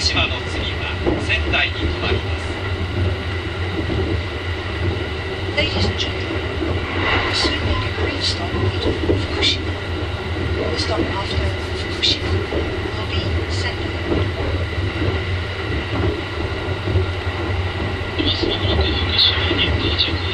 島の次は仙台に停まります Ladies and gentlemen, we're soon make a green stop at Fukushima. The stop after Fukushima will be Sendai. 今すぐな福島に到着